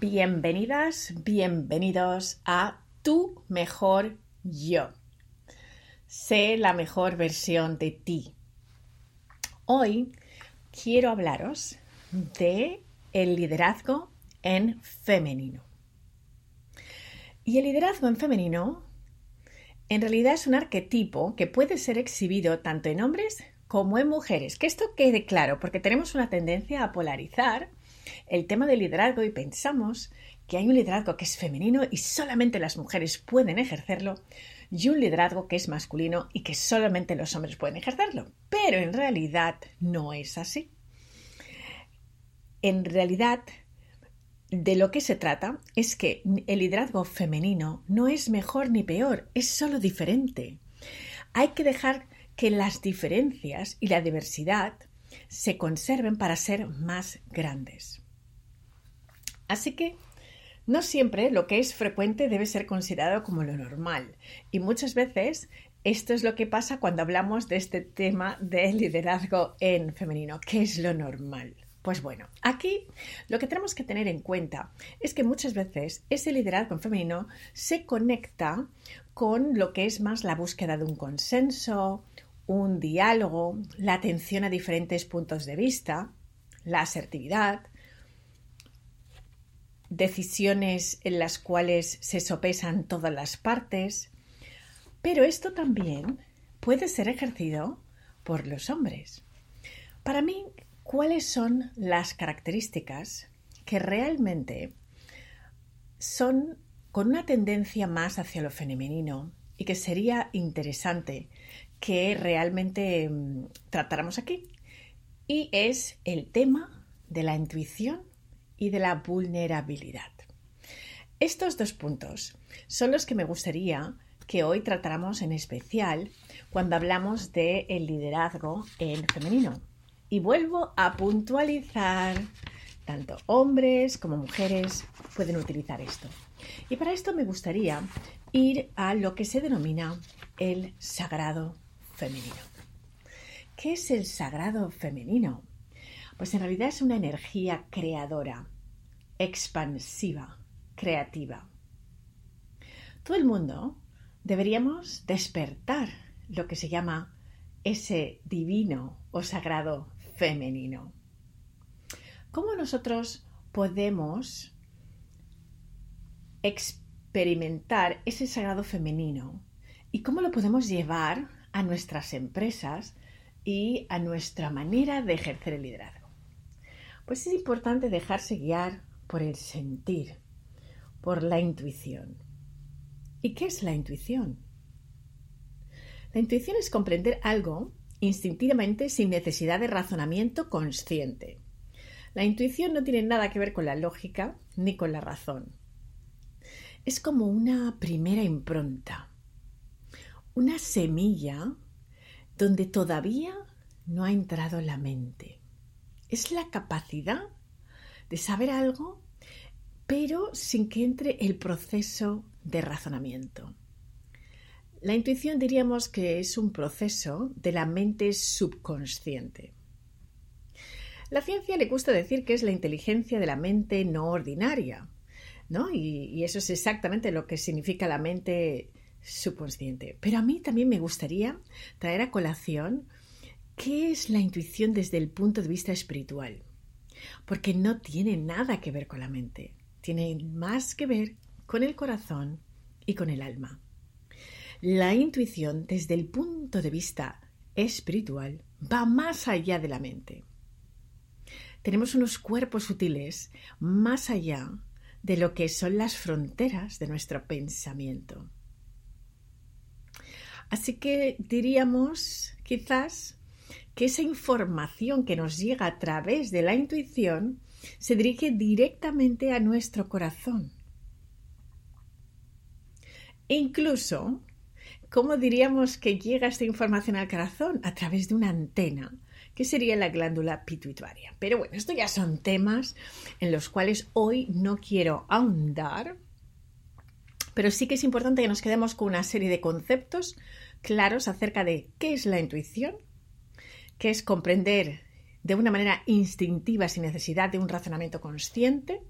Bienvenidas, bienvenidos a Tu Mejor Yo. Sé la mejor versión de ti. Hoy quiero hablaros de el liderazgo en femenino. Y el liderazgo en femenino en realidad es un arquetipo que puede ser exhibido tanto en hombres como en mujeres. Que esto quede claro, porque tenemos una tendencia a polarizar el tema del liderazgo y pensamos que hay un liderazgo que es femenino y solamente las mujeres pueden ejercerlo y un liderazgo que es masculino y que solamente los hombres pueden ejercerlo. Pero en realidad no es así. En realidad, de lo que se trata es que el liderazgo femenino no es mejor ni peor, es solo diferente. Hay que dejar que las diferencias y la diversidad se conserven para ser más grandes. Así que no siempre lo que es frecuente debe ser considerado como lo normal y muchas veces esto es lo que pasa cuando hablamos de este tema de liderazgo en femenino. ¿Qué es lo normal? Pues bueno, aquí lo que tenemos que tener en cuenta es que muchas veces ese liderazgo en femenino se conecta con lo que es más la búsqueda de un consenso, un diálogo, la atención a diferentes puntos de vista, la asertividad, decisiones en las cuales se sopesan todas las partes, pero esto también puede ser ejercido por los hombres. Para mí, ¿cuáles son las características que realmente son con una tendencia más hacia lo femenino y que sería interesante que realmente mm, tratáramos aquí. Y es el tema de la intuición y de la vulnerabilidad. Estos dos puntos son los que me gustaría que hoy tratáramos en especial cuando hablamos de el liderazgo en femenino. Y vuelvo a puntualizar, tanto hombres como mujeres pueden utilizar esto. Y para esto me gustaría ir a lo que se denomina el sagrado femenino. ¿Qué es el sagrado femenino? Pues en realidad es una energía creadora, expansiva, creativa. Todo el mundo deberíamos despertar lo que se llama ese divino o sagrado femenino. ¿Cómo nosotros podemos experimentar ese sagrado femenino y cómo lo podemos llevar a nuestras empresas y a nuestra manera de ejercer el liderazgo. Pues es importante dejarse guiar por el sentir, por la intuición. ¿Y qué es la intuición? La intuición es comprender algo instintivamente sin necesidad de razonamiento consciente. La intuición no tiene nada que ver con la lógica ni con la razón. Es como una primera impronta, una semilla donde todavía no ha entrado la mente. Es la capacidad de saber algo, pero sin que entre el proceso de razonamiento. La intuición diríamos que es un proceso de la mente subconsciente. La ciencia le gusta decir que es la inteligencia de la mente no ordinaria, ¿no? Y, y eso es exactamente lo que significa la mente subconsciente. Pero a mí también me gustaría traer a colación qué es la intuición desde el punto de vista espiritual. Porque no tiene nada que ver con la mente, tiene más que ver con el corazón y con el alma. La intuición desde el punto de vista espiritual va más allá de la mente. Tenemos unos cuerpos sutiles más allá de lo que son las fronteras de nuestro pensamiento. Así que diríamos quizás que esa información que nos llega a través de la intuición se dirige directamente a nuestro corazón. E incluso, ¿cómo diríamos que llega esta información al corazón? A través de una antena, que sería la glándula pituitaria. Pero bueno, esto ya son temas en los cuales hoy no quiero ahondar, pero sí que es importante que nos quedemos con una serie de conceptos claros acerca de qué es la intuición, qué es comprender de una manera instintiva sin necesidad de un razonamiento consciente,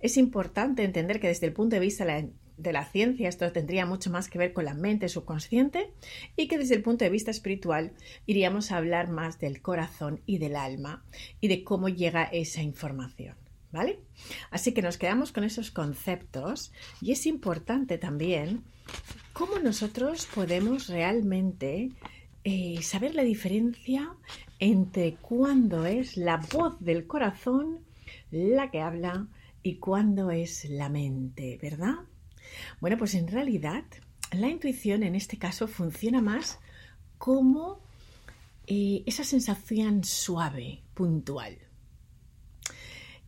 es importante entender que desde el punto de vista de la, ciencia esto tendría mucho más que ver con la mente subconsciente y que desde el punto de vista espiritual iríamos a hablar más del corazón y del alma y de cómo llega esa información. ¿Vale? Así que nos quedamos con esos conceptos y es importante también cómo nosotros podemos realmente eh, saber la diferencia entre cuándo es la voz del corazón la que habla y cuándo es la mente, ¿verdad? Bueno, pues en realidad la intuición en este caso funciona más como eh, esa sensación suave, puntual,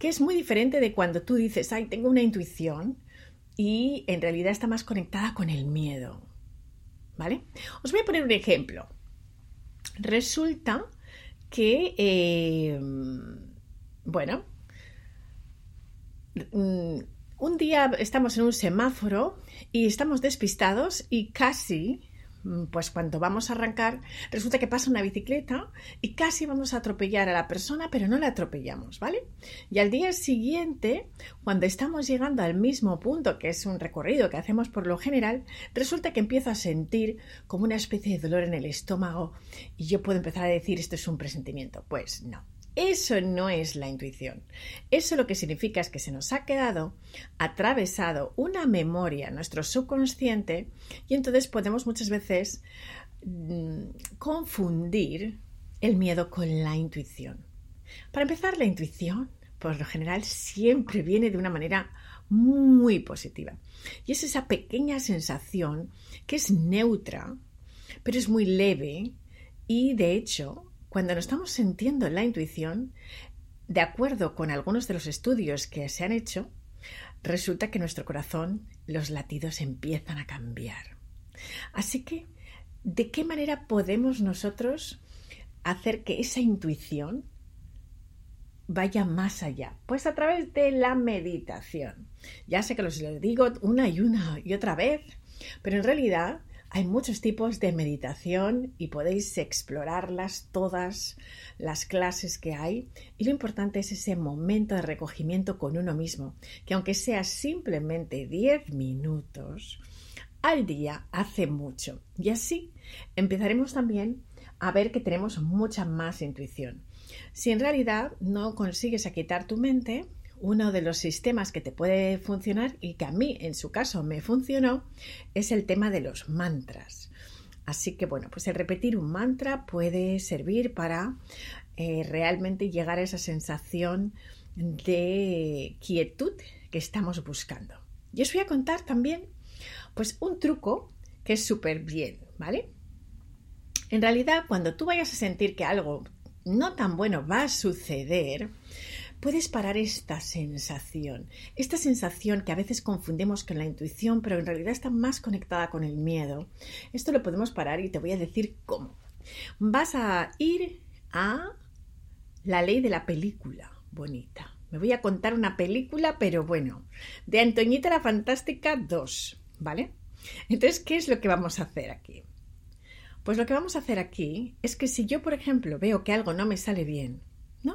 que es muy diferente de cuando tú dices, ay, tengo una intuición y en realidad está más conectada con el miedo. ¿Vale? Os voy a poner un ejemplo. Resulta que, eh, bueno, mm, un día estamos en un semáforo y estamos despistados y casi pues cuando vamos a arrancar, resulta que pasa una bicicleta y casi vamos a atropellar a la persona, pero no la atropellamos, ¿vale? Y al día siguiente, cuando estamos llegando al mismo punto, que es un recorrido que hacemos por lo general, resulta que empiezo a sentir como una especie de dolor en el estómago y yo puedo empezar a decir esto es un presentimiento. Pues no. Eso no es la intuición. Eso lo que significa es que se nos ha quedado atravesado una memoria, nuestro subconsciente, y entonces podemos muchas veces mm, confundir el miedo con la intuición. Para empezar, la intuición, por lo general, siempre viene de una manera muy positiva. Y es esa pequeña sensación que es neutra, pero es muy leve y, de hecho, cuando nos estamos sintiendo la intuición, de acuerdo con algunos de los estudios que se han hecho, resulta que nuestro corazón, los latidos empiezan a cambiar. Así que, ¿de qué manera podemos nosotros hacer que esa intuición vaya más allá? Pues a través de la meditación. Ya sé que los lo digo una y una y otra vez, pero en realidad hay muchos tipos de meditación y podéis explorarlas todas las clases que hay y lo importante es ese momento de recogimiento con uno mismo, que aunque sea simplemente 10 minutos al día, hace mucho. Y así empezaremos también a ver que tenemos mucha más intuición. Si en realidad no consigues quitar tu mente, uno de los sistemas que te puede funcionar y que a mí en su caso me funcionó es el tema de los mantras. Así que bueno, pues el repetir un mantra puede servir para eh, realmente llegar a esa sensación de quietud que estamos buscando. Y os voy a contar también pues un truco que es súper bien, ¿vale? En realidad, cuando tú vayas a sentir que algo no tan bueno va a suceder, puedes parar esta sensación, esta sensación que a veces confundimos con la intuición, pero en realidad está más conectada con el miedo. Esto lo podemos parar y te voy a decir cómo. Vas a ir a la ley de la película bonita. Me voy a contar una película, pero bueno, de Antoñita la Fantástica 2, ¿vale? Entonces, ¿qué es lo que vamos a hacer aquí? Pues lo que vamos a hacer aquí es que si yo, por ejemplo, veo que algo no me sale bien, ¿no?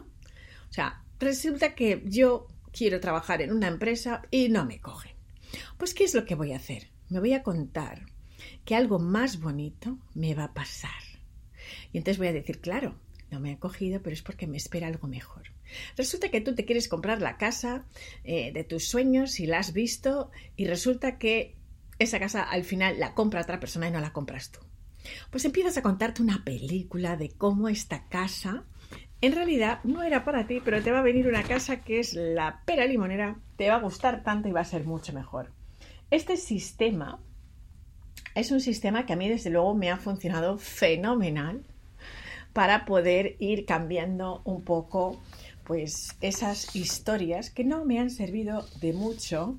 O sea, resulta que yo quiero trabajar en una empresa y no me cogen. Pues, ¿qué es lo que voy a hacer? Me voy a contar que algo más bonito me va a pasar. Y entonces voy a decir, claro, no me ha cogido, pero es porque me espera algo mejor. Resulta que tú te quieres comprar la casa eh, de tus sueños y la has visto y resulta que esa casa al final la compra otra persona y no la compras tú. Pues empiezas a contarte una película de cómo esta casa en realidad no era para ti, pero te va a venir una casa que es la pera limonera, te va a gustar tanto y va a ser mucho mejor. Este sistema es un sistema que a mí desde luego me ha funcionado fenomenal para poder ir cambiando un poco pues esas historias que no me han servido de mucho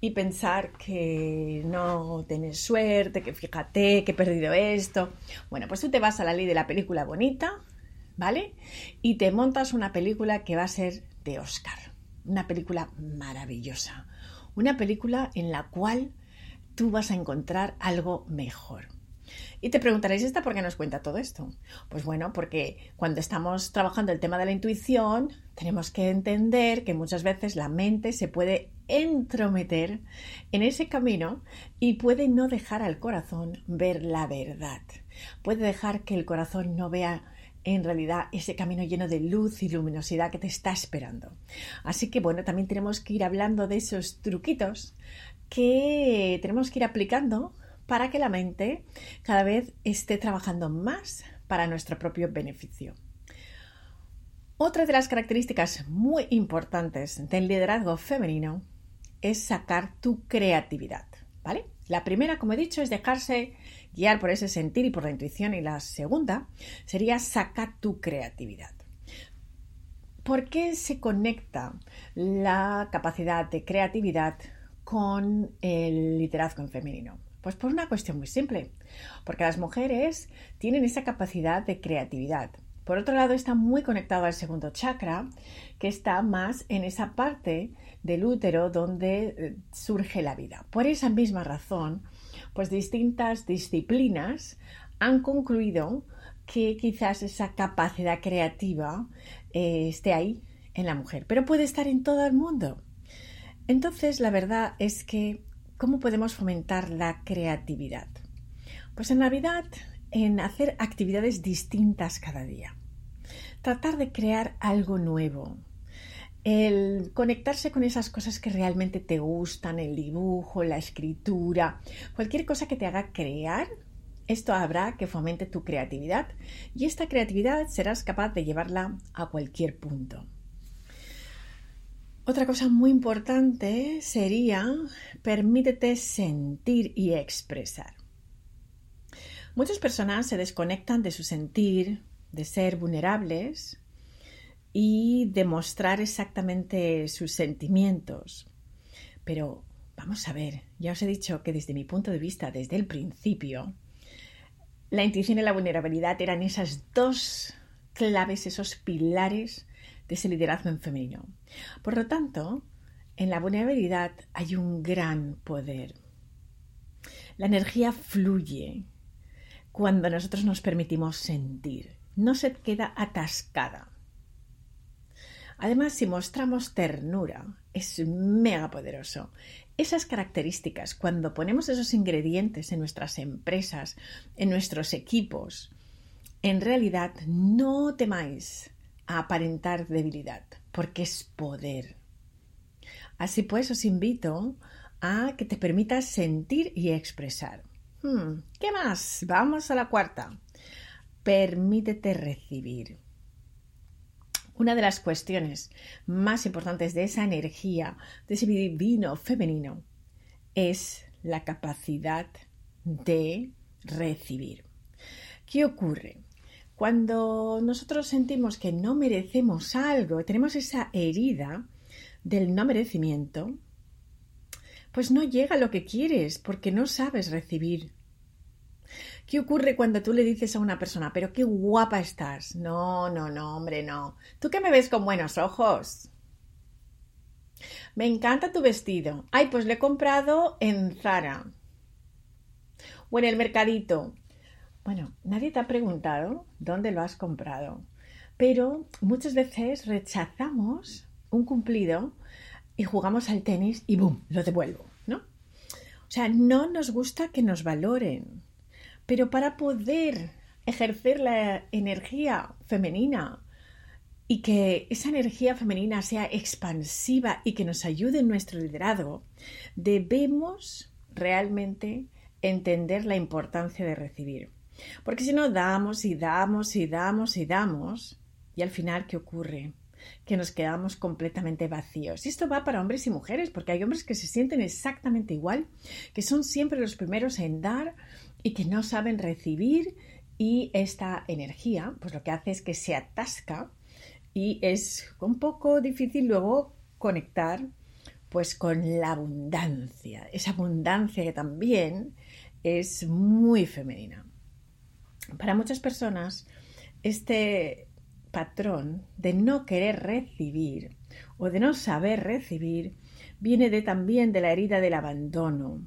y pensar que no tienes suerte, que fíjate que he perdido esto. Bueno, pues tú te vas a la ley de la película bonita, ¿vale? Y te montas una película que va a ser de Oscar. Una película maravillosa. Una película en la cual tú vas a encontrar algo mejor. Y te preguntaréis, ¿esta por qué nos cuenta todo esto? Pues bueno, porque cuando estamos trabajando el tema de la intuición, tenemos que entender que muchas veces la mente se puede entrometer en ese camino y puede no dejar al corazón ver la verdad. Puede dejar que el corazón no vea en realidad ese camino lleno de luz y luminosidad que te está esperando. Así que bueno, también tenemos que ir hablando de esos truquitos que tenemos que ir aplicando para que la mente cada vez esté trabajando más para nuestro propio beneficio. Otra de las características muy importantes del liderazgo femenino es sacar tu creatividad, ¿vale? La primera, como he dicho, es dejarse guiar por ese sentir y por la intuición y la segunda sería sacar tu creatividad. ¿Por qué se conecta la capacidad de creatividad con el liderazgo en femenino? Pues por una cuestión muy simple, porque las mujeres tienen esa capacidad de creatividad. Por otro lado, está muy conectado al segundo chakra, que está más en esa parte del útero donde eh, surge la vida. Por esa misma razón, pues distintas disciplinas han concluido que quizás esa capacidad creativa eh, esté ahí en la mujer, pero puede estar en todo el mundo. Entonces, la verdad es que ¿Cómo podemos fomentar la creatividad? Pues en Navidad, en hacer actividades distintas cada día. Tratar de crear algo nuevo. El conectarse con esas cosas que realmente te gustan, el dibujo, la escritura, cualquier cosa que te haga crear, esto habrá que fomente tu creatividad y esta creatividad serás capaz de llevarla a cualquier punto. Otra cosa muy importante sería permítete sentir y expresar. Muchas personas se desconectan de su sentir, de ser vulnerables y de mostrar exactamente sus sentimientos. Pero vamos a ver, ya os he dicho que desde mi punto de vista, desde el principio, la intuición y la vulnerabilidad eran esas dos claves, esos pilares de ese liderazgo en femenino. Por lo tanto, en la vulnerabilidad hay un gran poder. La energía fluye cuando nosotros nos permitimos sentir, no se queda atascada. Además, si mostramos ternura, es mega poderoso. Esas características, cuando ponemos esos ingredientes en nuestras empresas, en nuestros equipos, en realidad no temáis a aparentar debilidad, porque es poder. Así pues, os invito a que te permitas sentir y expresar. Hmm, ¿Qué más? Vamos a la cuarta. Permítete recibir. Una de las cuestiones más importantes de esa energía, de ese divino femenino, es la capacidad de recibir. ¿Qué ocurre? Cuando nosotros sentimos que no merecemos algo, tenemos esa herida del no merecimiento, pues no llega lo que quieres porque no sabes recibir. ¿Qué ocurre cuando tú le dices a una persona, pero qué guapa estás? No, no, no, hombre, no. ¿Tú qué me ves con buenos ojos? Me encanta tu vestido. Ay, pues lo he comprado en Zara. O en el mercadito. Bueno, nadie te ha preguntado dónde lo has comprado, pero muchas veces rechazamos un cumplido y jugamos al tenis y ¡boom! lo devuelvo, ¿no? O sea, no nos gusta que nos valoren, pero para poder ejercer la energía femenina y que esa energía femenina sea expansiva y que nos ayude en nuestro liderazgo, debemos realmente entender la importancia de recibir. Porque si no damos y damos y damos y damos, y al final, ¿qué ocurre? Que nos quedamos completamente vacíos. Y esto va para hombres y mujeres, porque hay hombres que se sienten exactamente igual, que son siempre los primeros en dar y que no saben recibir y esta energía, pues lo que hace es que se atasca y es un poco difícil luego conectar pues con la abundancia, esa abundancia que también es muy femenina. Para muchas personas, este patrón de no querer recibir o de no saber recibir viene de también de la herida del abandono.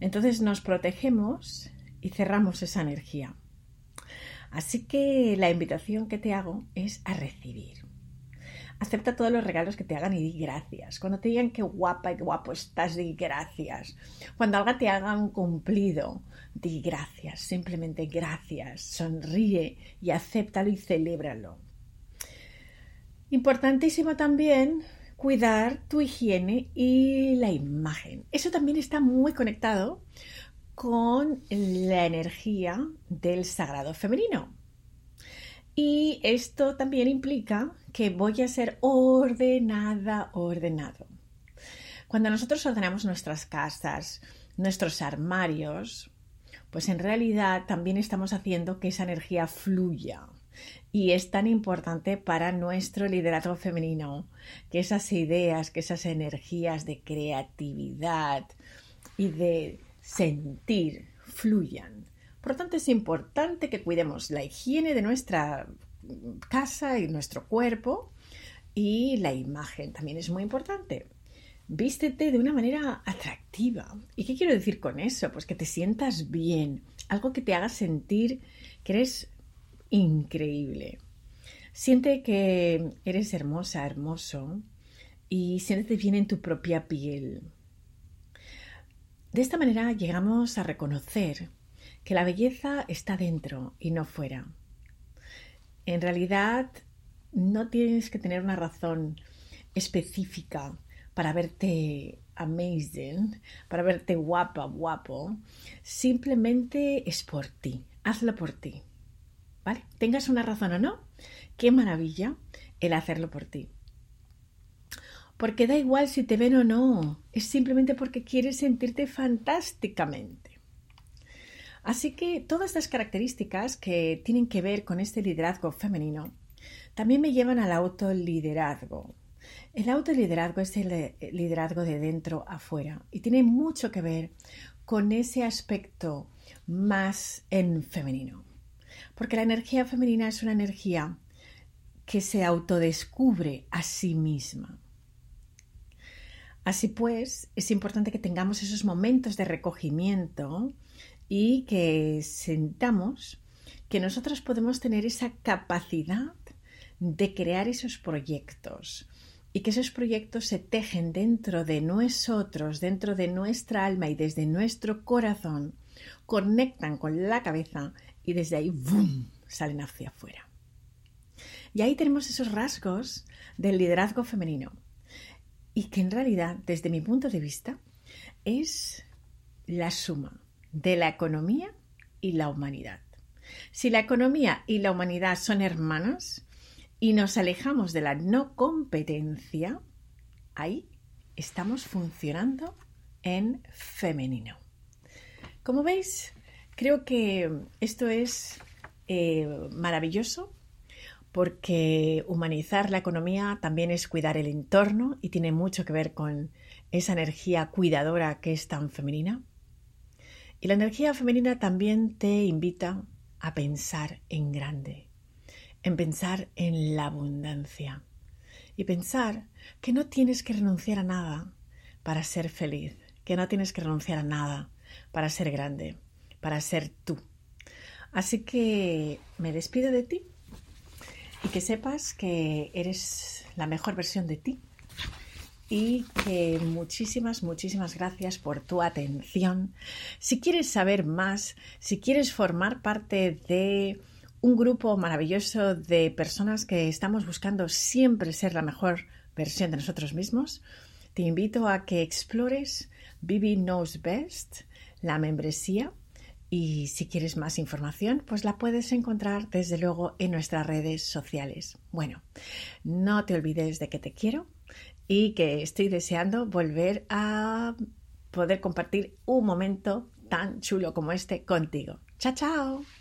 Entonces nos protegemos y cerramos esa energía. Así que la invitación que te hago es a recibir, Acepta todos los regalos que te hagan y di gracias. Cuando te digan qué guapa y qué guapo estás, di gracias. Cuando algo te hagan cumplido, di gracias. Simplemente gracias. Sonríe y acéptalo y celébralo. Importantísimo también cuidar tu higiene y la imagen. Eso también está muy conectado con la energía del sagrado femenino. Y esto también implica que voy a ser ordenada, ordenado. Cuando nosotros ordenamos nuestras casas, nuestros armarios, pues en realidad también estamos haciendo que esa energía fluya. Y es tan importante para nuestro liderazgo femenino que esas ideas, que esas energías de creatividad y de sentir fluyan. Por lo tanto, es importante que cuidemos la higiene de nuestra casa y nuestro cuerpo y la imagen también es muy importante. Vístete de una manera atractiva. ¿Y qué quiero decir con eso? Pues que te sientas bien, algo que te haga sentir que eres increíble. Siente que eres hermosa, hermoso y siéntete bien en tu propia piel. De esta manera llegamos a reconocer que la belleza está dentro y no fuera. En realidad no tienes que tener una razón específica para verte amazing, para verte guapa, guapo. Simplemente es por ti. Hazlo por ti. Tengas una razón o no, qué maravilla el hacerlo por ti. Porque da igual si te ven o no, es simplemente porque quieres sentirte fantásticamente. Así que todas estas características que tienen que ver con este liderazgo femenino también me llevan al autoliderazgo. El autoliderazgo es el liderazgo de dentro a fuera y tiene mucho que ver con ese aspecto más en femenino. Porque la energía femenina es una energía que se autodescubre a sí misma. Así pues, es importante que tengamos esos momentos de recogimiento y que sentamos que nosotros podemos tener esa capacidad de crear esos proyectos y que esos proyectos se tejen dentro de nosotros, dentro de nuestra alma y desde nuestro corazón, conectan con la cabeza y desde ahí ¡boom! salen hacia afuera. Y ahí tenemos esos rasgos del liderazgo femenino y que en realidad, desde mi punto de vista, es la suma de la economía y la humanidad. Si la economía y la humanidad son hermanas y nos alejamos de la no competencia, ahí estamos funcionando en femenino. Como veis, creo que esto es eh, maravilloso porque humanizar la economía también es cuidar el entorno y tiene mucho que ver con esa energía cuidadora que es tan femenina. Y la energía femenina también te invita a pensar en grande, en pensar en la abundancia y pensar que no tienes que renunciar a nada para ser feliz, que no tienes que renunciar a nada para ser grande, para ser tú. Así que me despido de ti y que sepas que eres la mejor versión de ti y que muchísimas, muchísimas gracias por tu atención. Si quieres saber más, si quieres formar parte de un grupo maravilloso de personas que estamos buscando siempre ser la mejor versión de nosotros mismos, te invito a que explores Bibi Knows Best, la membresía. Y si quieres más información, pues la puedes encontrar desde luego en nuestras redes sociales. Bueno, no te olvides de que te quiero y que estoy deseando volver a poder compartir un momento tan chulo como este contigo. Chao, chao.